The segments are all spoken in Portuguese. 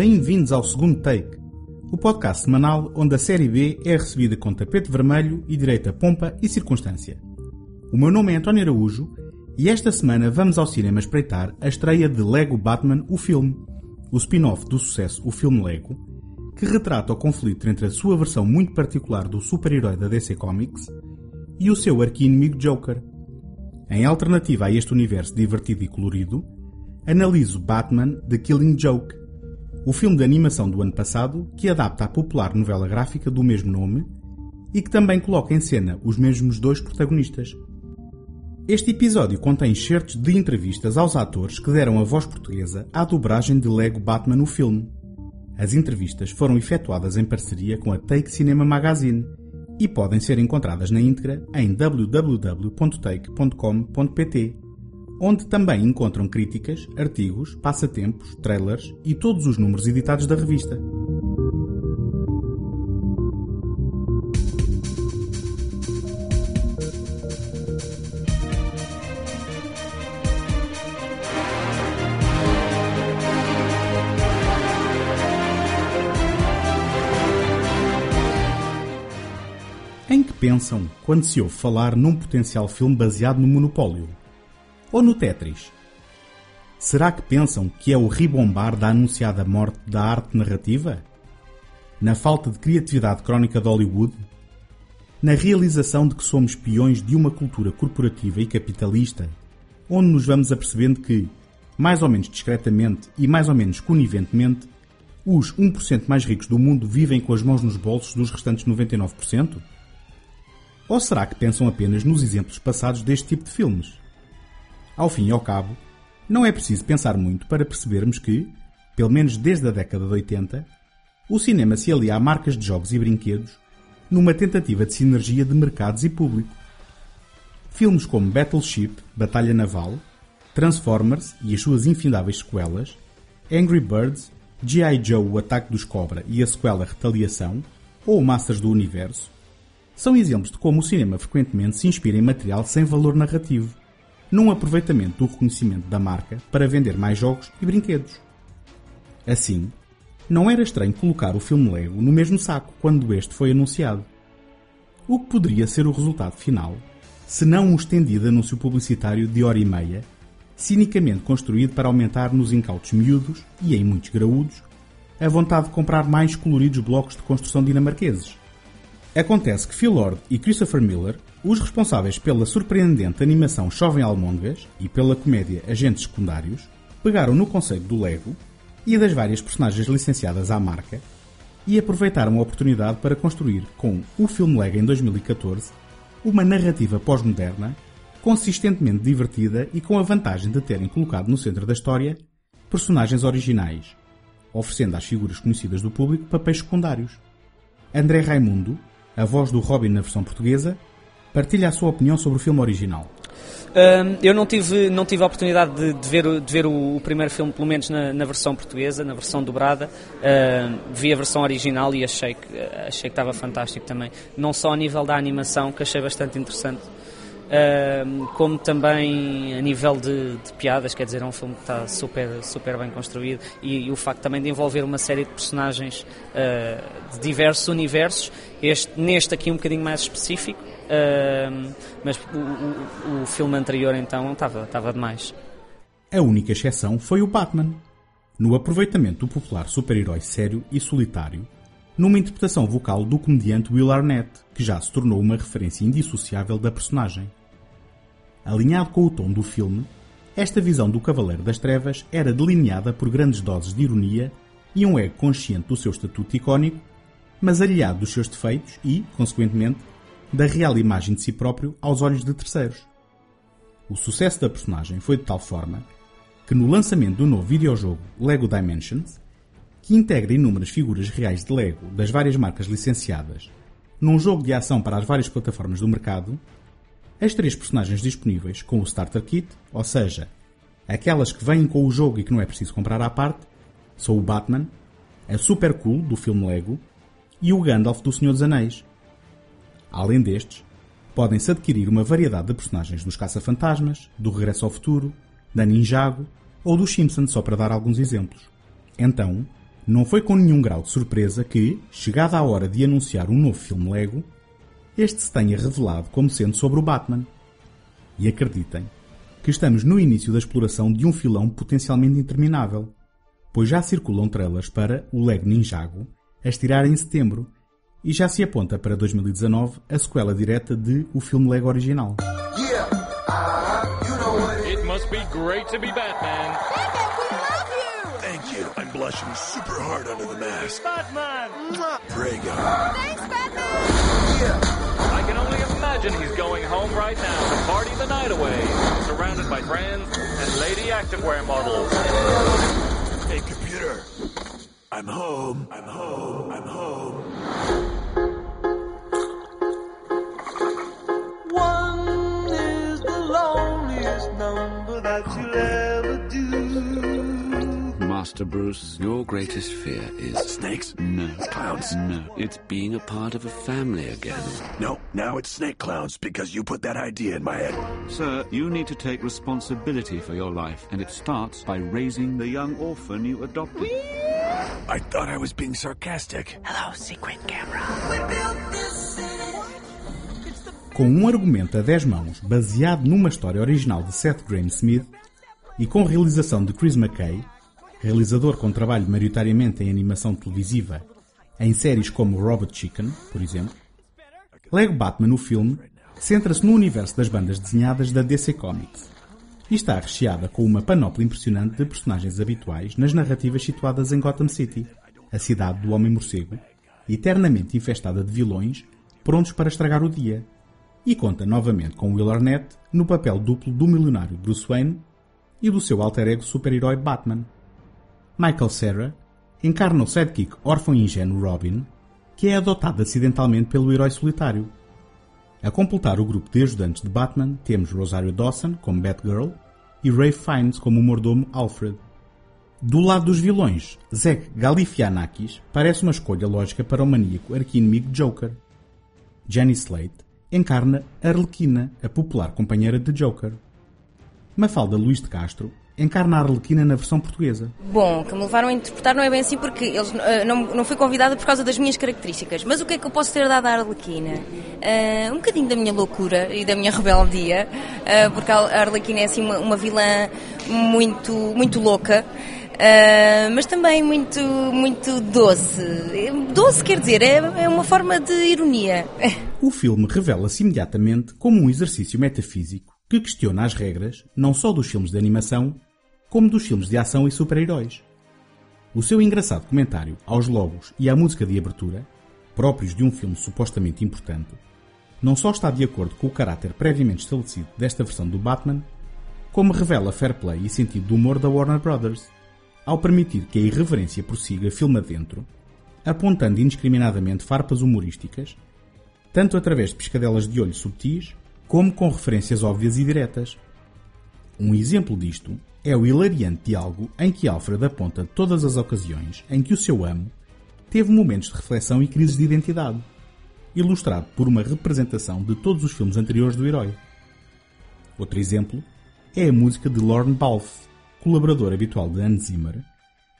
Bem-vindos ao segundo take, o podcast semanal onde a série B é recebida com tapete vermelho e direita pompa e circunstância. O meu nome é António Araújo e esta semana vamos ao cinema espreitar a estreia de Lego Batman, o filme, o spin-off do sucesso O Filme Lego, que retrata o conflito entre a sua versão muito particular do super-herói da DC Comics e o seu arqui-inimigo Joker. Em alternativa a este universo divertido e colorido, analiso Batman The Killing Joke, o filme de animação do ano passado que adapta a popular novela gráfica do mesmo nome e que também coloca em cena os mesmos dois protagonistas. Este episódio contém excertos de entrevistas aos atores que deram a voz portuguesa à dobragem de Lego Batman no filme. As entrevistas foram efetuadas em parceria com a Take Cinema Magazine e podem ser encontradas na íntegra em www.take.com.pt onde também encontram críticas, artigos, passatempos, trailers e todos os números editados da revista. Em que pensam quando se ouve falar num potencial filme baseado no monopólio? Ou no Tetris? Será que pensam que é o ribombar da anunciada morte da arte narrativa? Na falta de criatividade crónica de Hollywood? Na realização de que somos peões de uma cultura corporativa e capitalista, onde nos vamos apercebendo que, mais ou menos discretamente e mais ou menos coniventemente, os 1% mais ricos do mundo vivem com as mãos nos bolsos dos restantes 99%? Ou será que pensam apenas nos exemplos passados deste tipo de filmes? Ao fim e ao cabo, não é preciso pensar muito para percebermos que, pelo menos desde a década de 80, o cinema se alia a marcas de jogos e brinquedos numa tentativa de sinergia de mercados e público. Filmes como Battleship, Batalha Naval, Transformers e as suas infindáveis sequelas, Angry Birds, G.I. Joe O Ataque dos Cobra e a sequela Retaliação, ou Masters do Universo, são exemplos de como o cinema frequentemente se inspira em material sem valor narrativo num aproveitamento do reconhecimento da marca para vender mais jogos e brinquedos. Assim, não era estranho colocar o filme Lego no mesmo saco quando este foi anunciado. O que poderia ser o resultado final, se não um estendido anúncio publicitário de hora e meia, cinicamente construído para aumentar nos incautos miúdos e em muitos graúdos a vontade de comprar mais coloridos blocos de construção dinamarqueses. Acontece que Phil Lord e Christopher Miller os responsáveis pela surpreendente animação Chovem Almôndegas e pela comédia Agentes Secundários pegaram no conceito do Lego e das várias personagens licenciadas à marca e aproveitaram a oportunidade para construir, com o filme Lego em 2014, uma narrativa pós-moderna, consistentemente divertida e com a vantagem de terem colocado no centro da história personagens originais, oferecendo às figuras conhecidas do público papéis secundários. André Raimundo, a voz do Robin na versão portuguesa, Partilha a sua opinião sobre o filme original. Eu não tive, não tive a oportunidade de, de ver, de ver o, o, primeiro filme, pelo menos na, na, versão portuguesa, na versão dobrada. Vi a versão original e achei que, achei que estava fantástico também. Não só a nível da animação, que achei bastante interessante, como também a nível de, de, piadas. Quer dizer, é um filme que está super, super bem construído e, e o facto também de envolver uma série de personagens uh, de diversos universos. Este, neste aqui um bocadinho mais específico Uh, mas o, o, o, filme anterior então estava, estava demais. A única exceção foi o Batman. No aproveitamento do popular super-herói sério e solitário, numa interpretação vocal do comediante Will Arnett, que já se tornou uma referência indissociável da personagem. Alinhado com o tom do filme, esta visão do Cavaleiro das Trevas era delineada por grandes doses de ironia e um ego consciente do seu estatuto icónico, mas aliado dos seus defeitos e, consequentemente, da real imagem de si próprio aos olhos de terceiros. O sucesso da personagem foi de tal forma que no lançamento do novo videojogo Lego Dimensions, que integra inúmeras figuras reais de Lego das várias marcas licenciadas num jogo de ação para as várias plataformas do mercado, as três personagens disponíveis com o Starter Kit, ou seja, aquelas que vêm com o jogo e que não é preciso comprar à parte, são o Batman, a Super Cool do filme Lego e o Gandalf do Senhor dos Anéis, Além destes, podem-se adquirir uma variedade de personagens dos Caça-Fantasmas, do Regresso ao Futuro, da Ninjago ou dos Simpsons, só para dar alguns exemplos. Então, Não foi com nenhum grau de surpresa que, chegada a hora de anunciar um novo filme Lego, este se tenha revelado como sendo sobre o Batman. E acreditem que estamos no início da exploração de um filão potencialmente interminável, pois já circulam trailers para o Lego Ninjago a estirar em setembro e já se aponta para 2019 a sequela direta de o filme Lego original. Yeah. Uh, you know what it It must be great to be Batman. Thank you. I'm blushing super hard under the mask. Batman! Prego. Thanks, Batman! Can only imagine he's going home right now to party the night away, surrounded by friends and lady activewear models. Hey, computer. I'm home. I'm home. I'm home. One is the loneliest number that you'll ever do. Master Bruce, your greatest fear is Snakes? no Clowns? No, it's being a part of a family again. No, now it's snake clowns because you put that idea in my head. Sir, you need to take responsibility for your life, and it starts by raising the young orphan you adopted. I thought I was being sarcastic. We built this city. Com um argumento a 10 mãos baseado numa história original de Seth Graham Smith e com realização de Chris McKay, realizador com trabalho maioritariamente em animação televisiva, em séries como Robot Chicken, por exemplo, Lego Batman, o filme, centra-se no universo das bandas desenhadas da DC Comics e está recheada com uma panóplia impressionante de personagens habituais nas narrativas situadas em Gotham City, a cidade do Homem-Morcego, eternamente infestada de vilões prontos para estragar o dia, e conta novamente com Will Arnett no papel duplo do milionário Bruce Wayne e do seu alter ego super-herói Batman. Michael Cera encarna o sidekick órfão e ingênuo Robin, que é adotado acidentalmente pelo herói solitário. A completar o grupo de ajudantes de Batman temos Rosario Dawson como Batgirl e Ray Fiennes como o mordomo Alfred. Do lado dos vilões, Zach Galifianakis parece uma escolha lógica para o maníaco arqui-inimigo Joker. Jenny Slate encarna Arlequina, a popular companheira de Joker. Mafalda Luís de Castro encarna a Arlequina na versão portuguesa. Bom, que me levaram a interpretar não é bem assim porque eles, eh, não, não fui convidada por causa das minhas características. Mas o que é que eu posso ter dado à Arlequina? Eh, um bocadinho da minha loucura e da minha rebeldia, eh, porque a Arlequina é assim uma, uma vilã muito, muito louca. eh, mas também muito, muito doce. Doce quer dizer, é, é uma forma de ironia. O filme revela-se imediatamente como um exercício metafísico que questiona as regras não só dos filmes de animação, como dos filmes de ação e super-heróis. O seu engraçado comentário aos logos e à música de abertura, próprios de um filme supostamente importante, não só está de acordo com o caráter previamente estabelecido desta versão do Batman, como revela fair play e sentido do humor da Warner Brothers, ao permitir que a irreverência prossiga filme adentro, apontando indiscriminadamente farpas humorísticas, tanto através de piscadelas de olho subtis, como com referências óbvias e diretas. Um exemplo disto é o hilariante diálogo em que Alfred aponta todas as ocasiões em que o seu amo teve momentos de reflexão e crises de identidade, ilustrado por uma representação de todos os filmes anteriores do herói. Outro exemplo é a música de Lorne Balfe, colaborador habitual de Hans Zimmer,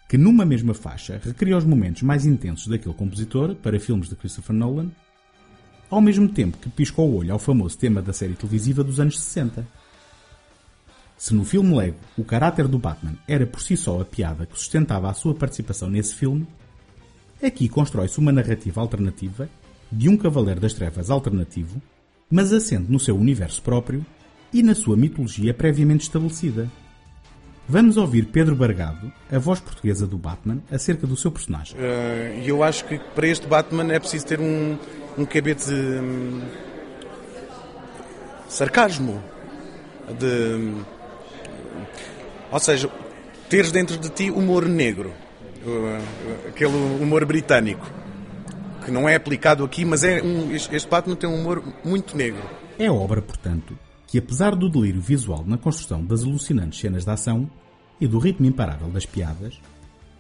que numa mesma faixa recria os momentos mais intensos daquele compositor para filmes de Christopher Nolan, ao mesmo tempo que pisca o olho ao famoso tema da série televisiva dos anos 60. Se no filme Lego o caráter do Batman era por si só a piada que sustentava a sua participação nesse filme, aqui constrói-se uma narrativa alternativa de um Cavaleiro das Trevas alternativo, mas assente no seu universo próprio e na sua mitologia previamente estabelecida. Vamos ouvir Pedro Bargado, a voz portuguesa do Batman, acerca do seu personagem. E eu acho que para este Batman é preciso ter um, um cabete de hum, sarcasmo. De, ou seja, teres dentro de ti humor negro. Uh, Aquele humor britânico. Que não é aplicado aqui, mas é um, este Batman tem um humor muito negro. É obra, portanto, que apesar do delírio visual na construção das alucinantes cenas de ação e do ritmo imparável das piadas,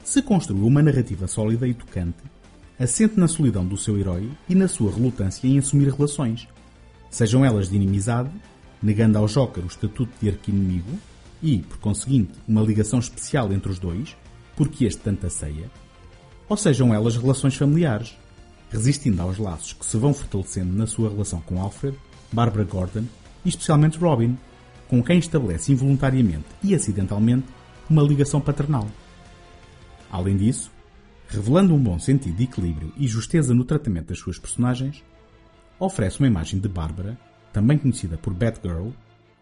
se construiu uma narrativa sólida e tocante, assente na solidão do seu herói e na sua relutância em assumir relações, sejam elas de inimizade, negando ao Joker o estatuto de arqui-inimigo e, por conseguinte, uma ligação especial entre os dois, porque este tanto ceia, ou sejam elas relações familiares, resistindo aos laços que se vão fortalecendo na sua relação com Alfred, Barbara Gordon e especialmente Robin, com quem estabelece involuntariamente e acidentalmente uma ligação paternal. Além disso, revelando um bom sentido de equilíbrio e justeza no tratamento das suas personagens, oferece uma imagem de Bárbara, também conhecida por Batgirl,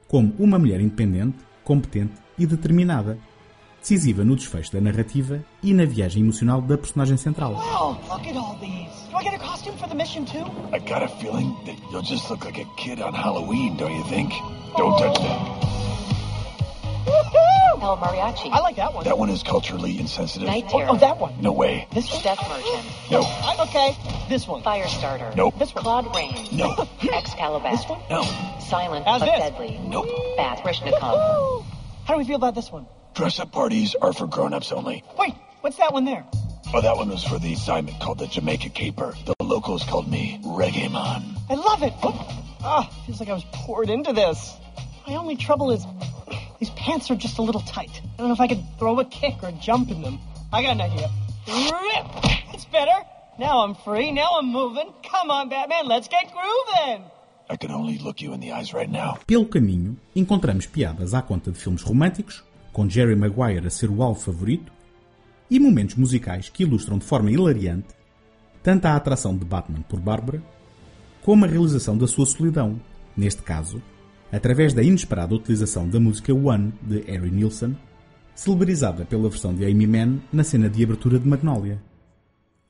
como uma mulher independente, competente e determinada, decisiva no desfecho da narrativa e na viagem emocional da personagem central. Wow, look at all these. Do I get a costume for the mission too? I got a feeling that you'll just look like a kid on Halloween, don't you think? Don't touch that. Woohoo! El Mariachi. I like that one. That one is culturally insensitive. Night Oh, Terror. oh, that one. No way. This one. Death Merchant. No. I- okay, this one. Firestarter. Nope. This one. Claude Rain. No. Excalibur. This one. No. Silent How's but this? deadly. Nope. Bat Krishnikov. Woo! How do we feel about this one? Dress up parties are for grown-ups only. Wait, what's that one there? Oh, that one was for the assignment called the Jamaica Caper. The locals called me Reggae Man. I love it. Oh, ah, feels like I was poured into this. My only trouble is these pants are just a little tight. I don't know if I could throw a kick or jump in them. I got an idea. Rip! It's better. Now I'm free. Now I'm moving. Come on, Batman. Let's get grooving. I can only look you in the eyes right now. Pelo caminho, encontramos piadas à conta de filmes românticos, com Jerry Maguire a ser o alvo favorito, e momentos musicais que ilustram de forma hilariante tanto a atração de Batman por Bárbara, como a realização da sua solidão, neste caso, através da inesperada utilização da música One de Harry Nilsson, celebrizada pela versão de Amy Mann na cena de abertura de Magnolia.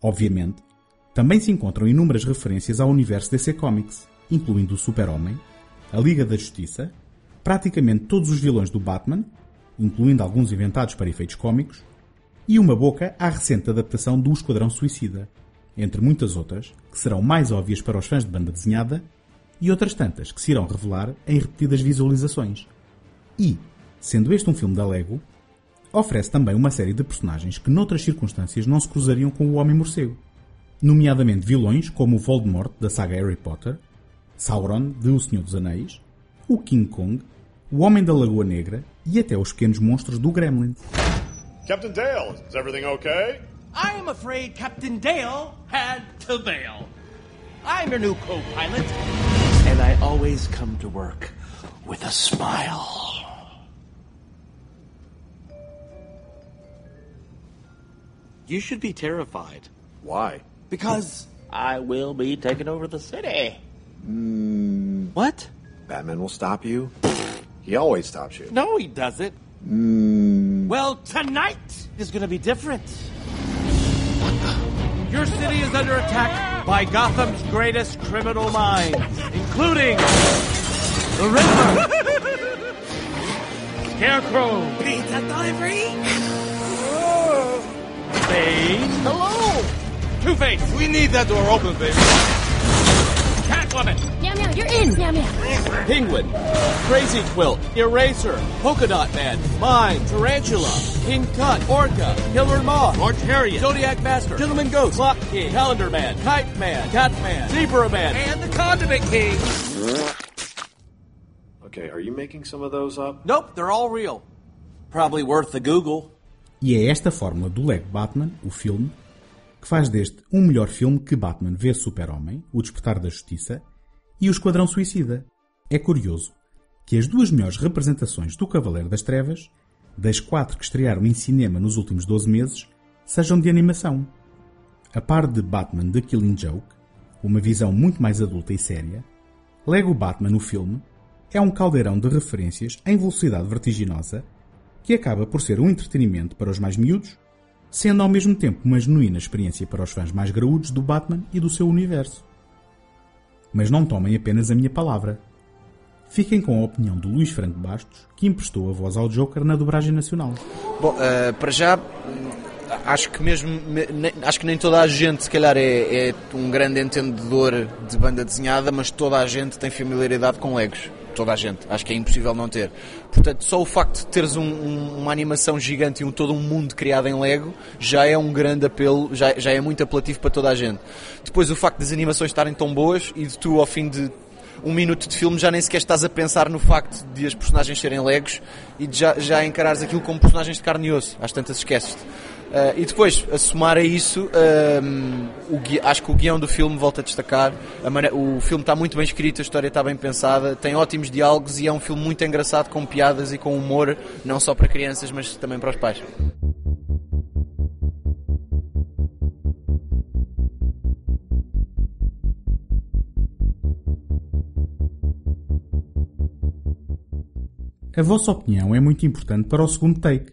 Obviamente, também se encontram inúmeras referências ao universo DC Comics, incluindo o Super-Homem, a Liga da Justiça, praticamente todos os vilões do Batman, incluindo alguns inventados para efeitos cómicos, e uma boca à recente adaptação do Esquadrão Suicida, entre muitas outras que serão mais óbvias para os fãs de banda desenhada e outras tantas que se irão revelar em repetidas visualizações. E, sendo este um filme da Lego, oferece também uma série de personagens que noutras circunstâncias não se cruzariam com o Homem-Morcego, nomeadamente vilões como o Voldemort da saga Harry Potter, Sauron de O Senhor dos Anéis, o King Kong, o Homem da Lagoa Negra e até os pequenos monstros do Gremlin. Captain Dale, is everything okay? I'm afraid Captain Dale had to bail. I'm your new co-pilot. And I always come to work with a smile. You should be terrified. Why? Because I will be taking over the city. Hmm. What? Batman will stop you. He always stops you. No, he doesn't. Hmm. Well, tonight is going to be different. Your city is under attack by Gotham's greatest criminal minds, including the Riddler, Scarecrow, Pizza delivery? Bane, Hello! Two-Face. We need that door open, baby. Catwoman, Meow meow, you're in. Meow meow. Penguin, Crazy Quilt, Eraser, Polka Dot Man, Mine, Tarantula, King Tut, Orca, Killer Moth, Orange Harriet, Zodiac Master, Gentleman Ghost, Clock King, Calendar Man, Kite Man, Cat Man, Zebra Man, and the Condiment King. Okay, are you making some of those up? Nope, they're all real. Probably worth the Google. E é esta fórmula do Lego Batman, o filme, que faz deste um melhor filme que Batman vê Super-Homem, O Despertar da Justiça, e O Esquadrão Suicida. É curioso que as duas melhores representações do Cavaleiro das Trevas, das quatro que estrearam em cinema nos últimos 12 meses, sejam de animação. A par de Batman The Killing Joke, uma visão muito mais adulta e séria, Lego Batman, o filme, é um caldeirão de referências em velocidade vertiginosa que acaba por ser um entretenimento para os mais miúdos, sendo ao mesmo tempo uma genuína experiência para os fãs mais graúdos do Batman e do seu universo. Mas não tomem apenas a minha palavra. Fiquem com a opinião do Luís Franco Bastos, que emprestou a voz ao Joker na dobragem nacional. Bom, eh, para já, acho que mesmo, acho que nem toda a gente, se calhar, é, é um grande entendedor de banda desenhada, mas toda a gente tem familiaridade com Legos. Toda a gente. Acho que é impossível não ter. Portanto, só o facto de teres um- um- uma animação gigante e um, todo um mundo criado em Lego já é um grande apelo, já, já é muito apelativo para toda a gente. Depois, o facto das animações estarem tão boas e de tu, ao fim de um minuto de filme já nem sequer estás a pensar no facto de as personagens serem legos e de já, já encarares aquilo como personagens de carne e osso. Às tantas esqueces-te. Uh, e depois, a somar a isso, um, o gui- acho que o guião do filme volta a destacar. A mane- o filme está muito bem escrito, a história está bem pensada, tem ótimos diálogos e é um filme muito engraçado, com piadas e com humor, não só para crianças, mas também para os pais. A vossa opinião é muito importante para o segundo take.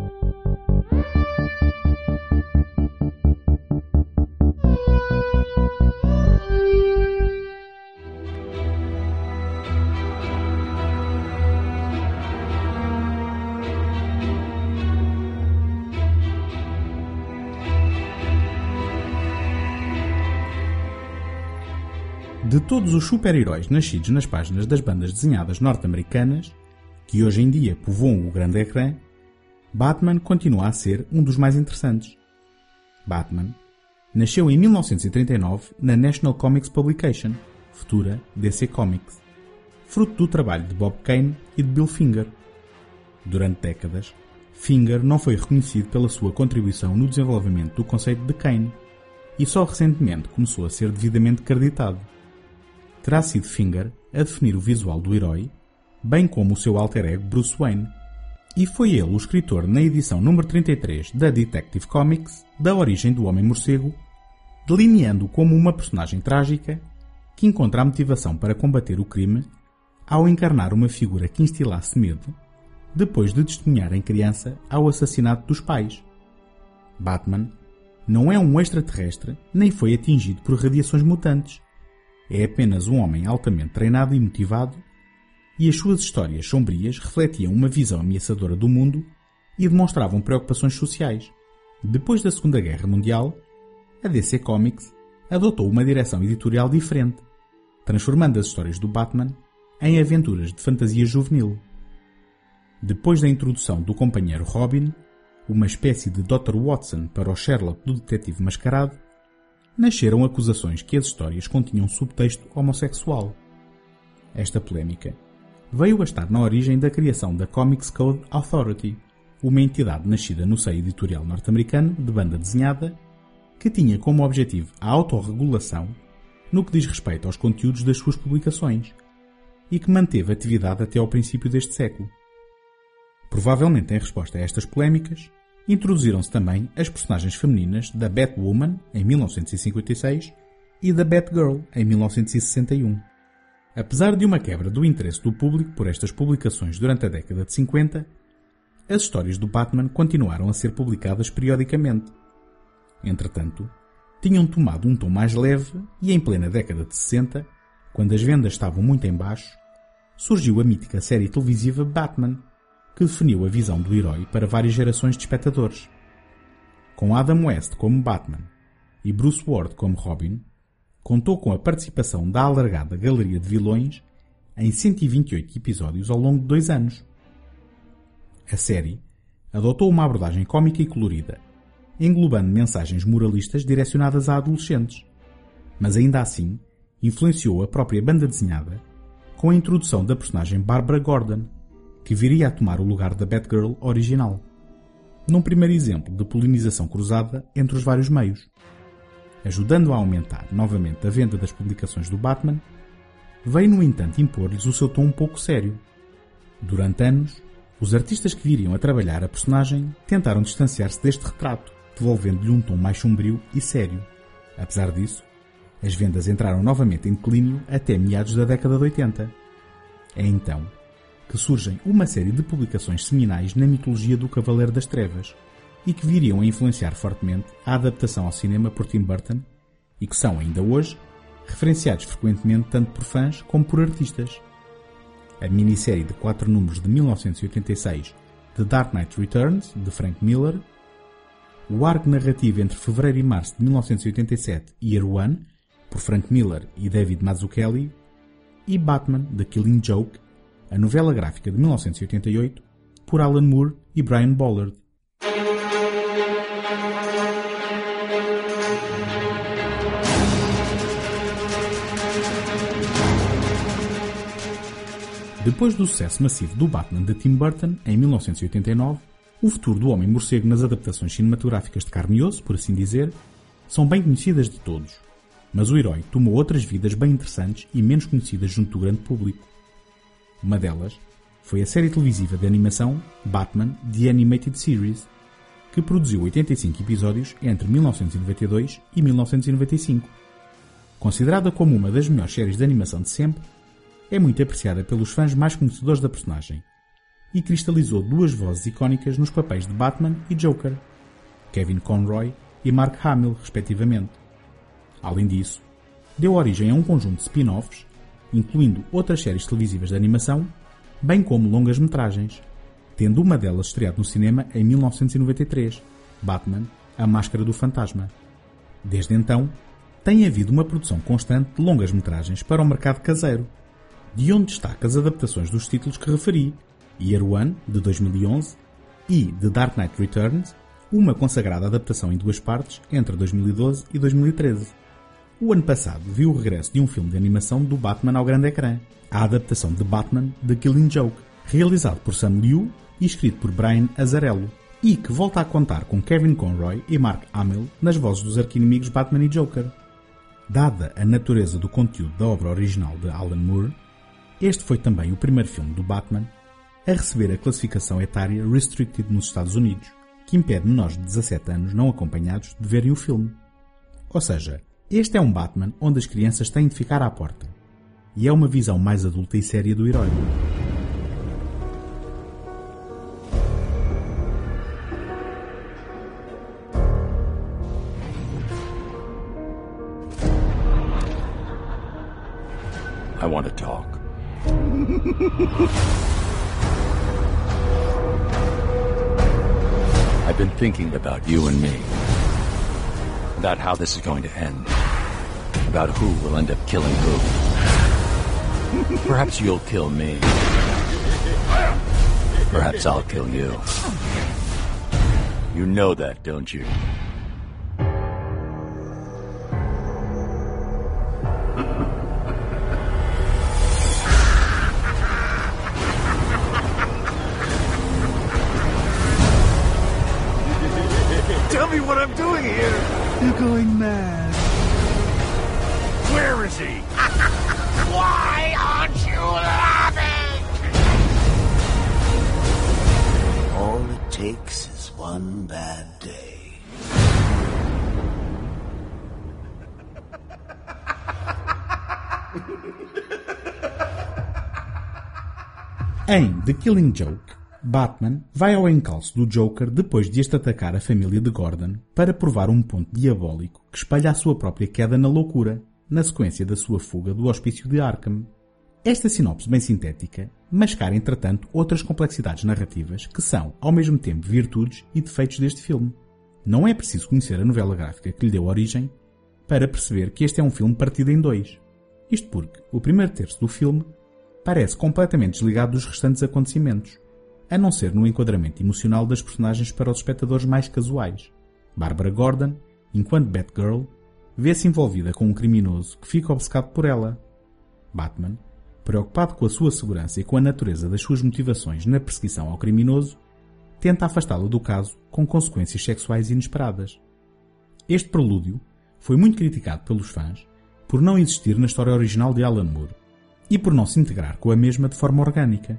De todos os super-heróis nascidos nas páginas das bandas desenhadas norte-americanas, que hoje em dia povoam o grande ecrã, Batman continua a ser um dos mais interessantes. Batman nasceu em 1939 na National Comics Publication, futura DC Comics, fruto do trabalho de Bob Kane e de Bill Finger. Durante décadas, Finger não foi reconhecido pela sua contribuição no desenvolvimento do conceito de Kane e só recentemente começou a ser devidamente creditado terá sido Finger a definir o visual do herói, bem como o seu alter ego Bruce Wayne. E foi ele o escritor na edição número 33 da Detective Comics da origem do Homem-Morcego, delineando-o como uma personagem trágica que encontra a motivação para combater o crime ao encarnar uma figura que instilasse medo, depois de testemunhar em criança ao assassinato dos pais. Batman não é um extraterrestre nem foi atingido por radiações mutantes é apenas um homem altamente treinado e motivado, e as suas histórias sombrias refletiam uma visão ameaçadora do mundo e demonstravam preocupações sociais. Depois da Segunda Guerra Mundial, a DC Comics adotou uma direção editorial diferente, transformando as histórias do Batman em aventuras de fantasia juvenil. Depois da introdução do companheiro Robin, uma espécie de Dr. Watson para o Sherlock do detetive mascarado, nasceram acusações que as histórias continham subtexto homossexual. Esta polémica veio a estar na origem da criação da Comics Code Authority, uma entidade nascida no seio editorial norte-americano de banda desenhada que tinha como objetivo a autorregulação no que diz respeito aos conteúdos das suas publicações e que manteve atividade até ao princípio deste século. Provavelmente em resposta a estas polémicas, introduziram-se também as personagens femininas da Batwoman, em 1956, e da Batgirl, em 1961. Apesar de uma quebra do interesse do público por estas publicações durante a década de 50, as histórias do Batman continuaram a ser publicadas periodicamente. Entretanto, tinham tomado um tom mais leve e em plena década de 60, quando as vendas estavam muito em baixo, surgiu a mítica série televisiva Batman, que definiu a visão do herói para várias gerações de espectadores. Com Adam West como Batman e Bruce Ward como Robin, contou com a participação da alargada galeria de vilões em 128 episódios ao longo de dois anos. A série adotou uma abordagem cómica e colorida, englobando mensagens moralistas direcionadas a adolescentes, mas ainda assim influenciou a própria banda desenhada com a introdução da personagem Barbara Gordon, que viria a tomar o lugar da Batgirl original, num primeiro exemplo de polinização cruzada entre os vários meios. Ajudando a aumentar novamente a venda das publicações do Batman, veio no entanto impor-lhes o seu tom um pouco sério. Durante anos, os artistas que viriam a trabalhar a personagem tentaram distanciar-se deste retrato, devolvendo-lhe um tom mais sombrio e sério. Apesar disso, as vendas entraram novamente em declínio até meados da década de 80. É então que surgem uma série de publicações seminais na mitologia do Cavaleiro das Trevas e que viriam a influenciar fortemente a adaptação ao cinema por Tim Burton e que são, ainda hoje, referenciados frequentemente tanto por fãs como por artistas. a minissérie de quatro números de 1986 The Dark Knight Returns, de Frank Miller, o arco narrativo entre fevereiro e março de 1987 Year One, por Frank Miller e David Mazzucchelli, e Batman The Killing Joke, a novela gráfica de 1988, por Alan Moore e Brian Bollard. Depois do sucesso massivo do Batman de Tim Burton, em 1989, o futuro do Homem-Morcego nas adaptações cinematográficas de carne e osso, por assim dizer, são bem conhecidas de todos. Mas o herói tomou outras vidas bem interessantes e menos conhecidas junto do grande público. Uma delas foi a série televisiva de animação Batman The Animated Series, que produziu 85 episódios entre 1992 e 1995. Considerada como uma das melhores séries de animação de sempre, é muito apreciada pelos fãs mais conhecedores da personagem e cristalizou duas vozes icónicas nos papéis de Batman e Joker, Kevin Conroy e Mark Hamill, respectivamente. Além disso, deu origem a um conjunto de spin-offs, incluindo outras séries televisivas de animação, bem como longas metragens, tendo uma delas estreado no cinema em 1993, Batman, A Máscara do Fantasma. Desde então, tem havido uma produção constante de longas metragens para o mercado caseiro, de onde destaca as adaptações dos títulos que referi, Year One, de 2011, e The Dark Knight Returns, uma consagrada adaptação em duas partes entre 2012 e 2013. O ano passado viu o regresso de um filme de animação do Batman ao grande ecrã, a adaptação de Batman The Killing Joke, realizado por Sam Liu e escrito por Brian Azzarello, e que volta a contar com Kevin Conroy e Mark Hamill nas vozes dos arquinimigos Batman e Joker. Dada a natureza do conteúdo da obra original de Alan Moore, este foi também o primeiro filme do Batman a receber a classificação etária Restricted nos Estados Unidos, que impede menores de 17 anos não acompanhados de verem o filme. Ou seja, este é um Batman onde as crianças têm de ficar à porta. E é uma visão mais adulta e séria do herói. I want to talk. I've been thinking about you and me. About how this is going to end. About who will end up killing who. Perhaps you'll kill me. Perhaps I'll kill you. You know that, don't you? Em The Killing Joke, Batman vai ao encalço do Joker depois de este atacar a família de Gordon para provar um ponto diabólico que espalha a sua própria queda na loucura, na sequência da sua fuga do hospício de Arkham. Esta sinopse bem sintética mascara, entretanto, outras complexidades narrativas que são, ao mesmo tempo, virtudes e defeitos deste filme. Não é preciso conhecer a novela gráfica que lhe deu origem para perceber que este é um filme partido em dois. Isto porque o primeiro terço do filme parece completamente desligado dos restantes acontecimentos, a não ser no enquadramento emocional das personagens para os espectadores mais casuais. Barbara Gordon, enquanto Batgirl, vê-se envolvida com um criminoso que fica obcecado por ela. Batman, preocupado com a sua segurança e com a natureza das suas motivações na perseguição ao criminoso, tenta afastá-lo do caso com consequências sexuais inesperadas. Este prelúdio foi muito criticado pelos fãs por não existir na história original de Alan Moore e por não se integrar com a mesma de forma orgânica.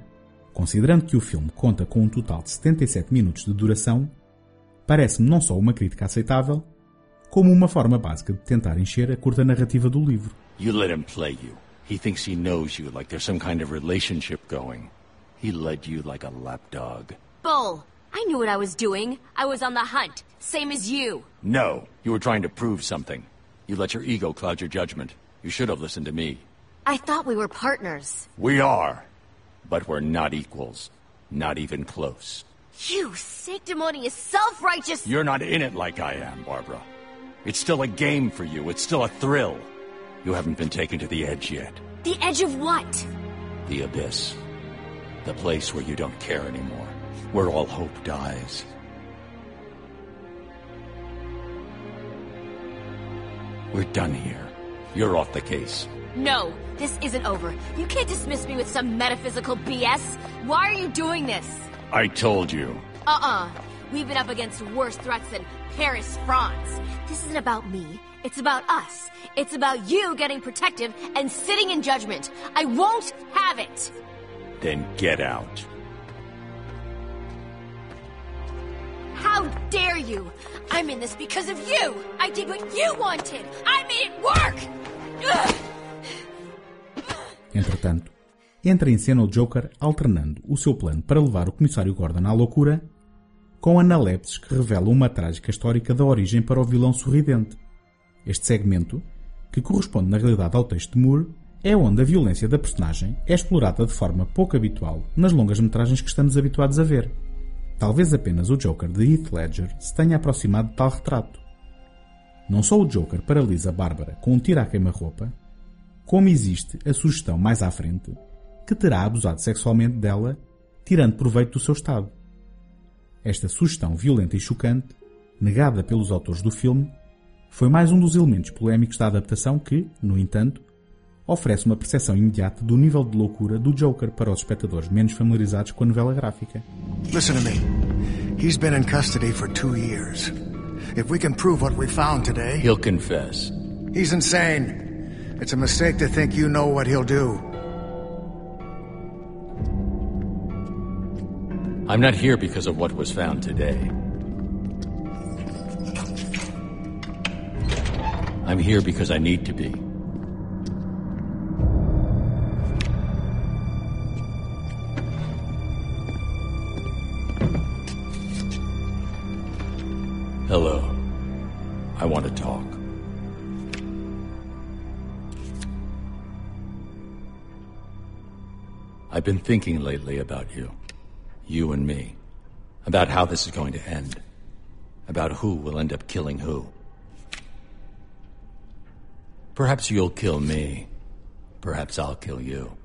Considerando que o filme conta com um total de 77 minutos de duração, parece-me não só uma crítica aceitável, como uma forma básica de tentar encher a curta narrativa do livro. You let him play you. He thinks he knows you like there's some kind of relationship going. He led you like a lapdog. Bull! I knew what I was doing. I was on the hunt, same as you. No, you were trying to prove something. You let your ego cloud your judgment. You should have listened to me. I thought we were partners. We are. But we're not equals. Not even close. You sanctimonious, self-righteous... You're not in it like I am, Barbara. It's still a game for you. It's still a thrill. You haven't been taken to the edge yet. The edge of what? The abyss. The place where you don't care anymore. Where all hope dies. We're done here. You're off the case. No, this isn't over. You can't dismiss me with some metaphysical BS. Why are you doing this? I told you. Uh-uh. We've been up against worse threats than Paris, France. This isn't about me. It's about us. It's about you getting protective and sitting in judgment. I won't have it. Then get out. How dare you? I'm in this because of you. I did what you wanted. I made it work. Ugh. Entretanto, entra em cena o Joker alternando o seu plano para levar o comissário Gordon à loucura com analepses que revelam uma trágica histórica da origem para o vilão sorridente. Este segmento, que corresponde na realidade ao texto de Moore, é onde a violência da personagem é explorada de forma pouco habitual nas longas metragens que estamos habituados a ver. Talvez apenas o Joker de Heath Ledger se tenha aproximado de tal retrato. Não só o Joker paralisa Bárbara com um tiro à queima-roupa, como existe a sugestão mais à frente que terá abusado sexualmente dela, tirando proveito do seu estado. Esta sugestão violenta e chocante, negada pelos autores do filme, foi mais um dos elementos polémicos da adaptação que, no entanto, oferece uma percepção imediata do nível de loucura do Joker para os espectadores menos familiarizados com a novela gráfica. Listen to me. He's been in custody for two years. If we can prove what we found today. He'll confess. He's insane. It's a mistake to think you know what he'll do. I'm not here because of what was found today. I'm here because I need to be. I've been thinking lately about you. You and me. About how this is going to end. About who will end up killing who. Perhaps you'll kill me. Perhaps I'll kill you.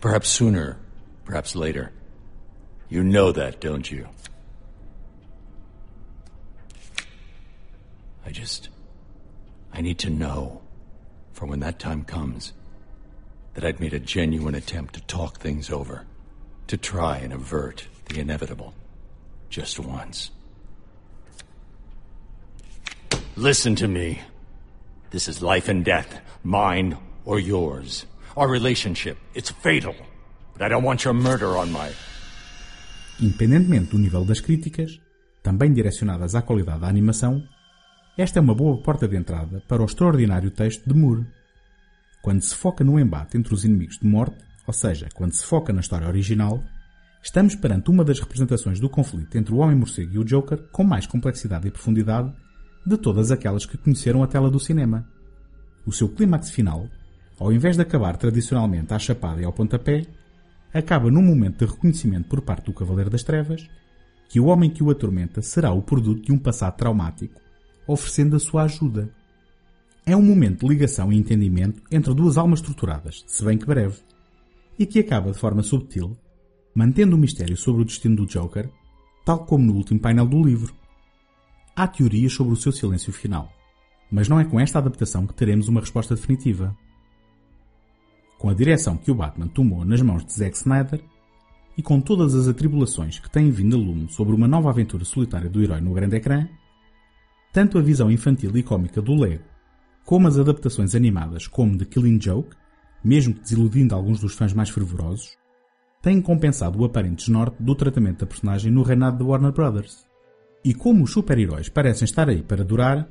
Perhaps sooner. Perhaps later. You know that, don't you? I just. I need to know, for when that time comes, that I'd made a genuine attempt to talk things over, to try and avert the inevitable, just once. Listen to me. This is life and death, mine or yours. Our relationship, it's fatal. But I don't want your murder on my. Independentemente do nível das críticas, também direcionadas à qualidade da animação, esta é uma boa porta de entrada para o extraordinário texto de Moore. Quando se foca no embate entre os inimigos de morte, ou seja, quando se foca na história original, estamos perante uma das representações do conflito entre o Homem-Morcego e o Joker com mais complexidade e profundidade de todas aquelas que conheceram a tela do cinema. O seu clímax final, ao invés de acabar tradicionalmente à chapada e ao pontapé, acaba num momento de reconhecimento por parte do Cavaleiro das Trevas que o homem que o atormenta será o produto de um passado traumático, oferecendo a sua ajuda. É um momento de ligação e entendimento entre duas almas torturadas, se bem que breve, e que acaba de forma subtil, mantendo o mistério sobre o destino do Joker, tal como no último painel do livro. Há teorias sobre o seu silêncio final, mas não é com esta adaptação que teremos uma resposta definitiva. Com a direção que o Batman tomou nas mãos de Zack Snyder e com todas as atribulações que têm vindo a lume sobre uma nova aventura solitária do herói no grande ecrã, tanto a visão infantil e cómica do Lego, como as adaptações animadas como The Killing Joke, mesmo que desiludindo alguns dos fãs mais fervorosos, têm compensado o aparente desnorte do tratamento da personagem no reinado da Warner Brothers. E como os super-heróis parecem estar aí para durar,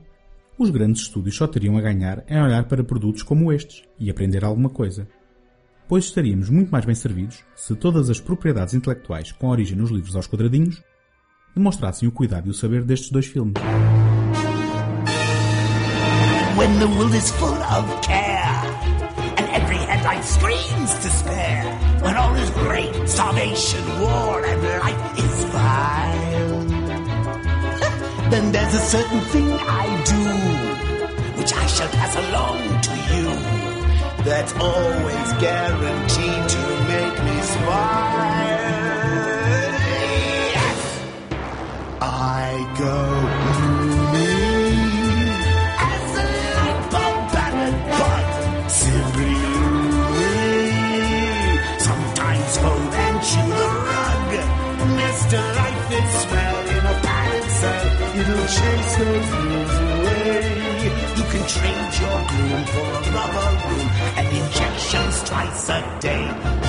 os grandes estúdios só teriam a ganhar em olhar para produtos como estes e aprender alguma coisa. Pois estaríamos muito mais bem servidos se todas as propriedades intelectuais com origem nos livros aos quadradinhos demonstrassem o cuidado e o saber destes dois filmes. When the world is full of care, and every headline screams despair, when all is great starvation, war and life is vile. then there's a certain thing I do, which I shall pass along to you. That's always guaranteed to make me smile. It'll chase those blues away. You can trade your gloom for a room and injections twice a day.